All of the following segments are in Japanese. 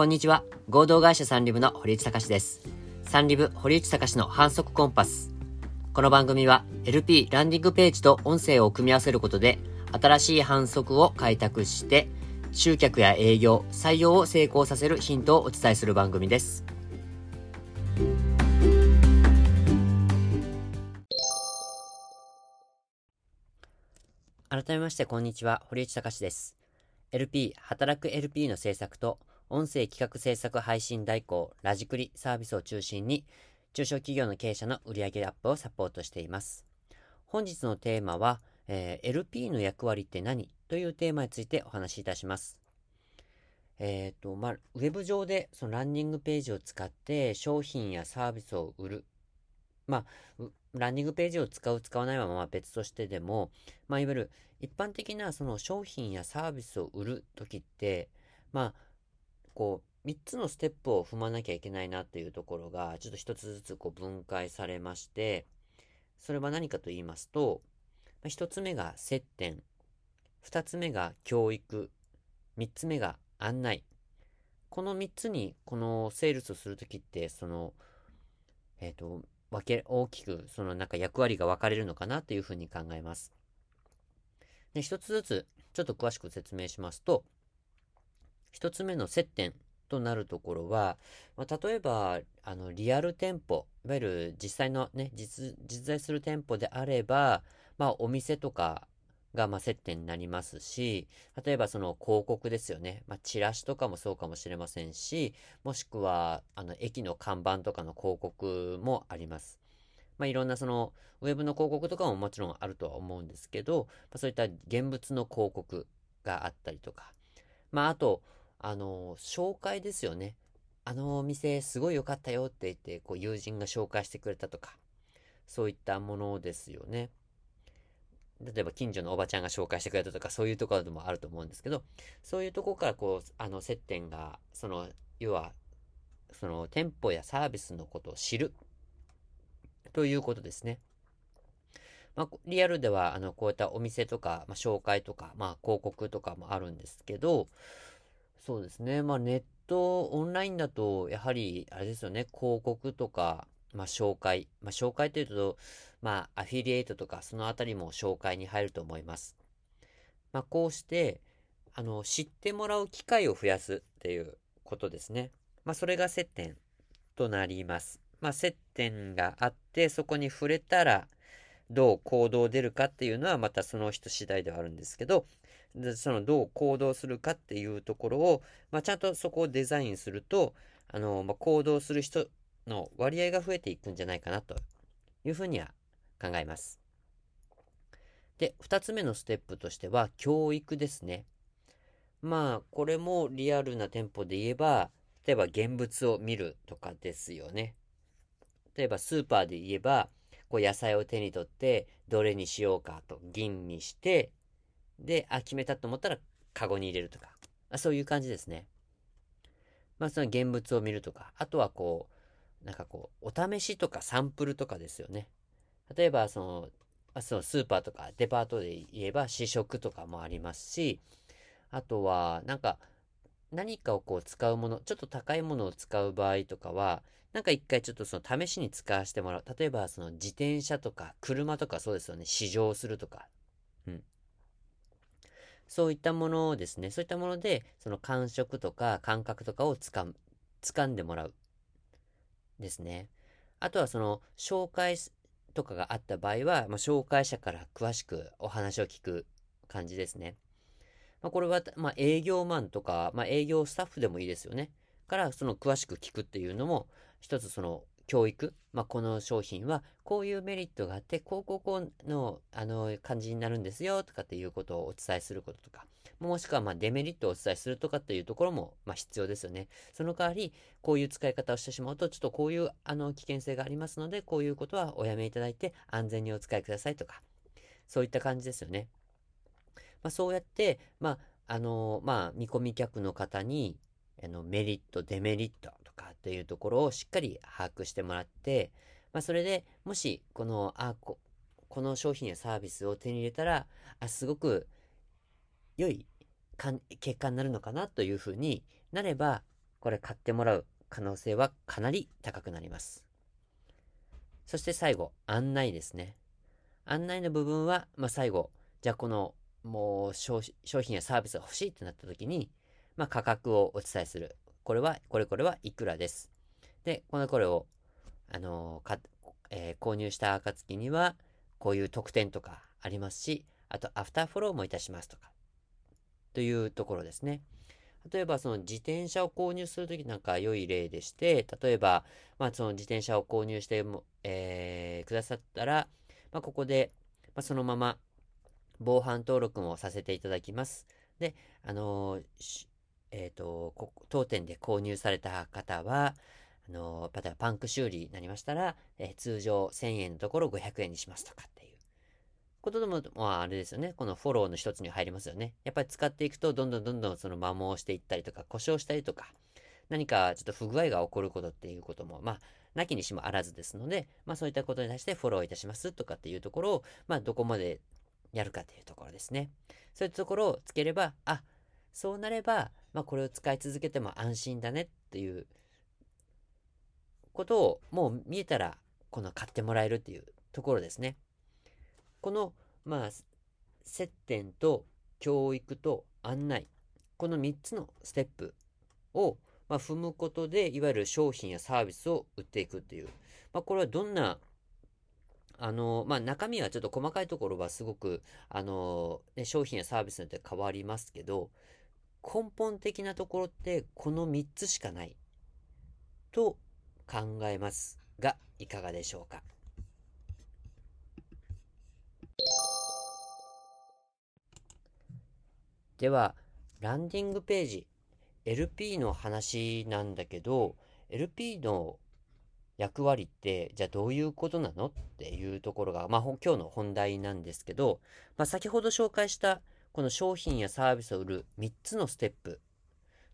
こんにちは。合同会社サンリブの堀内隆です。サンリブ堀内隆の反則コンパス。この番組は LP ランディングページと音声を組み合わせることで新しい反則を開拓して集客や営業、採用を成功させるヒントをお伝えする番組です。改めましてこんにちは、堀内隆です。LP、働く LP の制作と音声企画制作配信代行、ラジクリサービスを中心に、中小企業の経営者の売上アップをサポートしています。本日のテーマは、えー、LP の役割って何というテーマについてお話しいたします。えっ、ー、と、まあ、ウェブ上でそのランニングページを使って商品やサービスを売る。まあ、ランニングページを使う、使わないはまあ別としてでも、まあ、いわゆる一般的なその商品やサービスを売るときって、まあ、こう、3つのステップを踏まなきゃいけないなっていうところが、ちょっと1つずつこう分解されまして、それは何かと言いますと、1つ目が接点、2つ目が教育、3つ目が案内。この3つに、このセールスをするときって、その、えっ、ー、と、分け、大きく、そのなんか役割が分かれるのかなというふうに考えます。で、一つずつ、ちょっと詳しく説明しますと、一つ目の接点となるところは、まあ、例えば、あの、リアル店舗、いわゆる実際のね、実、実在する店舗であれば、まあ、お店とかが、まあ、接点になりますし、例えばその広告ですよね。まあ、チラシとかもそうかもしれませんし、もしくは、あの、駅の看板とかの広告もあります。まあ、いろんなその、ウェブの広告とかももちろんあるとは思うんですけど、まあ、そういった現物の広告があったりとか、まあ、あと、あの、紹介ですよね。あのお店すごい良かったよって言って、こう友人が紹介してくれたとか、そういったものですよね。例えば近所のおばちゃんが紹介してくれたとか、そういうところでもあると思うんですけど、そういうとこからこう、あの接点が、その、要は、その店舗やサービスのことを知るということですね。まあ、リアルでは、あの、こういったお店とか、まあ、紹介とか、まあ、広告とかもあるんですけど、そうですね。まあ、ネット、オンラインだと、やはり、あれですよね、広告とか、まあ、紹介。まあ、紹介というと、まあ、アフィリエイトとか、そのあたりも紹介に入ると思います。まあ、こうして、あの、知ってもらう機会を増やすっていうことですね。まあ、それが接点となります。まあ、接点があって、そこに触れたら、どう行動出るかっていうのはまたその人次第ではあるんですけど、そのどう行動するかっていうところを、まあ、ちゃんとそこをデザインすると、あの、まあ、行動する人の割合が増えていくんじゃないかなというふうには考えます。で、二つ目のステップとしては、教育ですね。まあ、これもリアルな店舗で言えば、例えば現物を見るとかですよね。例えばスーパーで言えば、こう野菜を手に取って、どれにしようかと吟味して、で、あ、決めたと思ったら、カゴに入れるとか。あそういう感じですね。まあ、その現物を見るとか。あとはこう、なんかこう、お試しとかサンプルとかですよね。例えば、その、あそのスーパーとかデパートで言えば試食とかもありますし、あとは、なんか、何かをこう使うもの、ちょっと高いものを使う場合とかは、なんか一回ちょっとその試しに使わせてもらう。例えばその自転車とか車とかそうですよね。試乗するとか。うん。そういったものをですね、そういったもので、その感触とか感覚とかをつかむ、掴んでもらう。ですね。あとはその、紹介とかがあった場合は、まあ、紹介者から詳しくお話を聞く感じですね。まあ、これは、まあ、営業マンとか、まあ、営業スタッフでもいいですよね。から、その詳しく聞くっていうのも、一つその教育、まあ、この商品はこういうメリットがあって、こうこうこうの、あの、感じになるんですよ、とかっていうことをお伝えすることとか、もしくはまデメリットをお伝えするとかっていうところも、ま必要ですよね。その代わり、こういう使い方をしてしまうと、ちょっとこういうあの危険性がありますので、こういうことはおやめいただいて安全にお使いくださいとか、そういった感じですよね。まあ、そうやって、まあ、あの、まあ、見込み客の方に、あの、メリット、デメリットかっていうところをしっかり把握してもらって、まあ、それでもし、この、あ、こ、この商品やサービスを手に入れたら、あ、すごく良い結果になるのかなというふうになれば、これ買ってもらう可能性はかなり高くなります。そして最後、案内ですね。案内の部分は、まあ、最後、じゃあこのもう商品やサービスが欲しいってなった時に、まあ、価格をお伝えする。これは、これこれはいくらです。で、このこれを、あのー、えー、購入した暁には、こういう特典とかありますし、あと、アフターフォローもいたしますとか、というところですね。例えば、その自転車を購入するときなんか良い例でして、例えば、まあ、その自転車を購入しても、えー、くださったら、まあ、ここで、まあ、そのまま、防犯登録もさせていただきます。で、あのー、えっ、ー、と、当店で購入された方は、あの、例えばパンク修理になりましたら、え通常1000円のところ500円にしますとかっていうことでも、まああれですよね。このフォローの一つに入りますよね。やっぱり使っていくと、どんどんどんどんその摩耗していったりとか、故障したりとか、何かちょっと不具合が起こることっていうことも、まあ、なきにしもあらずですので、まあそういったことに対してフォローいたしますとかっていうところを、まあどこまでやるかというところですね。そういったところをつければ、あ、そうなれば、まあこれを使い続けても安心だねっていうことをもう見えたら、この買ってもらえるっていうところですね。この、まあ、接点と教育と案内、この3つのステップを、まあ、踏むことで、いわゆる商品やサービスを売っていくっていう、まあ、これはどんなあの、まあ、中身はちょっと細かいところはすごく、あの、ね、商品やサービスによって変わりますけど、根本的なところってこの3つしかない。と考えます。が、いかがでしょうか？では、ランディングページ、LP の話なんだけど、LP の役割って、じゃあどういうことなの？っていうところが、まあ、今日の本題なんですけど、まあ、先ほど紹介したこの商品やサービスを売る3つのステップ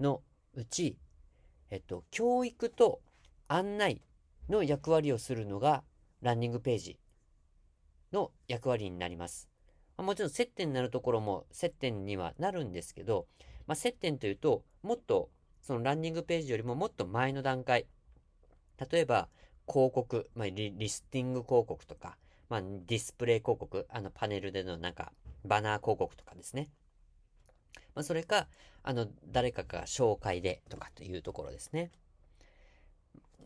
のうち、えっと、教育と案内の役割をするのがランニングページの役割になります。もちろん接点になるところも接点にはなるんですけど、まあ、接点というと、もっとそのランニングページよりももっと前の段階、例えば、広告、まあリ、リスティング広告とか、まあ、ディスプレイ広告、あの、パネルでのなんか、バナー広告とかですね。まあ、それか、あの、誰かが紹介でとかというところですね。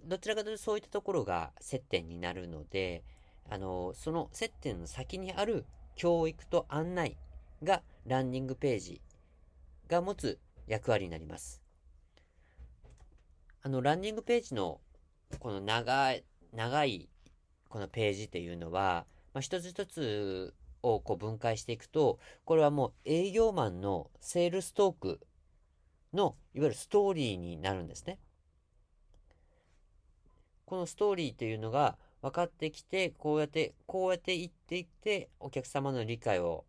どちらかというとそういったところが接点になるので、あの、その接点の先にある教育と案内がランニングページが持つ役割になります。あの、ランニングページのこの長い、長い、このページっていうのは、まあ、一つ一つをこう分解していくと、これはもう営業マンのセールストークの、いわゆるストーリーになるんですね。このストーリーというのが分かってきて、こうやって、こうやって言っていって、お客様の理解を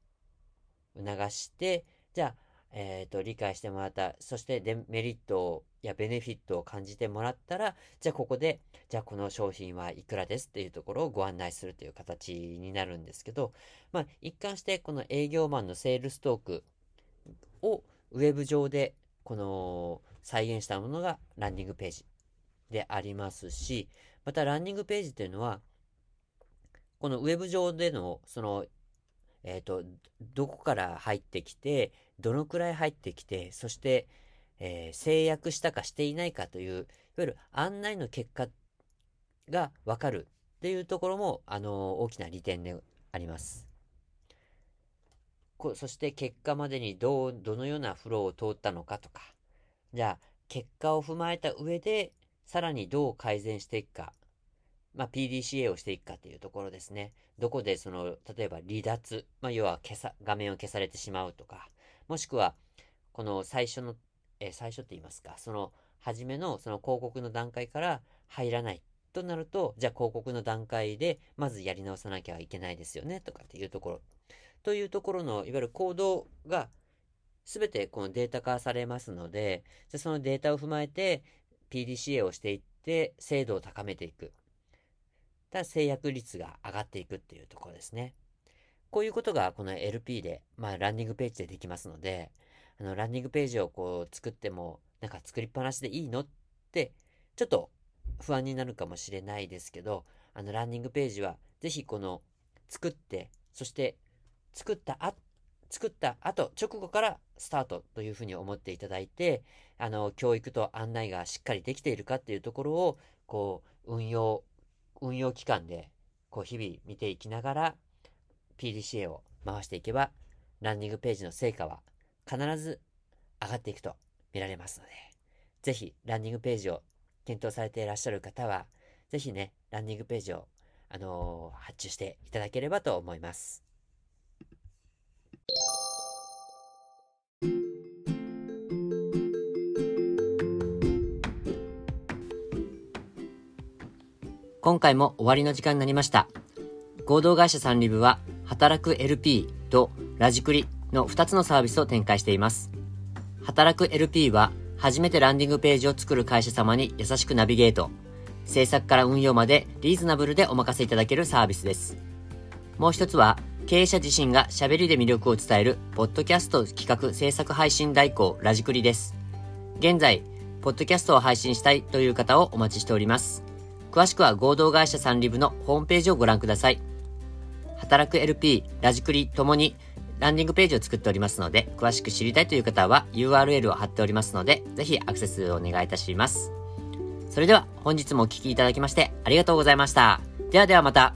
促して、じゃあ、えっ、ー、と、理解してもらった、そしてデメリットやベネフィットを感じてもらったら、じゃあここで、じゃあこの商品はいくらですっていうところをご案内するという形になるんですけど、まあ、一貫してこの営業マンのセールストークをウェブ上で、この再現したものがランディングページでありますし、またランディングページというのは、このウェブ上での、その、えっ、ー、と、どこから入ってきて、どのくらい入ってきて、そして、えー、制約したかしていないかという、いわゆる案内の結果がわかるっていうところも、あの大きな利点であります。こそして結果までにどう、どのようなフローを通ったのかとか、じゃあ、結果を踏まえた上で、さらにどう改善していくか、まあ、PDCA をしていくかというところですね。どこでその、例えば離脱、まあ、要は消さ、画面を消されてしまうとか、もしくは、この最初の、え、最初って言いますか、その、初めのその広告の段階から入らないとなると、じゃあ広告の段階でまずやり直さなきゃいけないですよね、とかっていうところ。というところの、いわゆる行動が全てこのデータ化されますので、じゃそのデータを踏まえて PDCA をしていって精度を高めていく。ただ制約率が上がっていくっていうところですね。こういうことがこの LP で、まあランディングページでできますので、あのランディングページをこう作ってもなんか作りっぱなしでいいのって、ちょっと不安になるかもしれないですけど、あの、ランニングページは、ぜひこの、作って、そして、作ったあ、作った後、直後からスタートというふうに思っていただいて、あの、教育と案内がしっかりできているかっていうところを、こう、運用、運用期間で、こう、日々見ていきながら、PDCA を回していけば、ランディングページの成果は必ず上がっていくと見られますので、ぜひランディングページを検討されていらっしゃる方は、ぜひね、ランディングページを、あのー、発注していただければと思います。今回も終わりの時間になりました。合同会社サンリブは、働く LP とラジクリの2つのサービスを展開しています。働く LP は、初めてランディングページを作る会社様に優しくナビゲート。制作から運用までリーズナブルでお任せいただけるサービスです。もう一つは、経営者自身が喋りで魅力を伝える、ポッドキャスト企画制作配信代行ラジクリです。現在、ポッドキャストを配信したいという方をお待ちしております。詳しくは合同会社サンリブのホームページをご覧ください。働く LP、ラジクリともにランディングページを作っておりますので、詳しく知りたいという方は URL を貼っておりますので、ぜひアクセスをお願いいたします。それでは本日もお聴きいただきましてありがとうございました。ではではまた。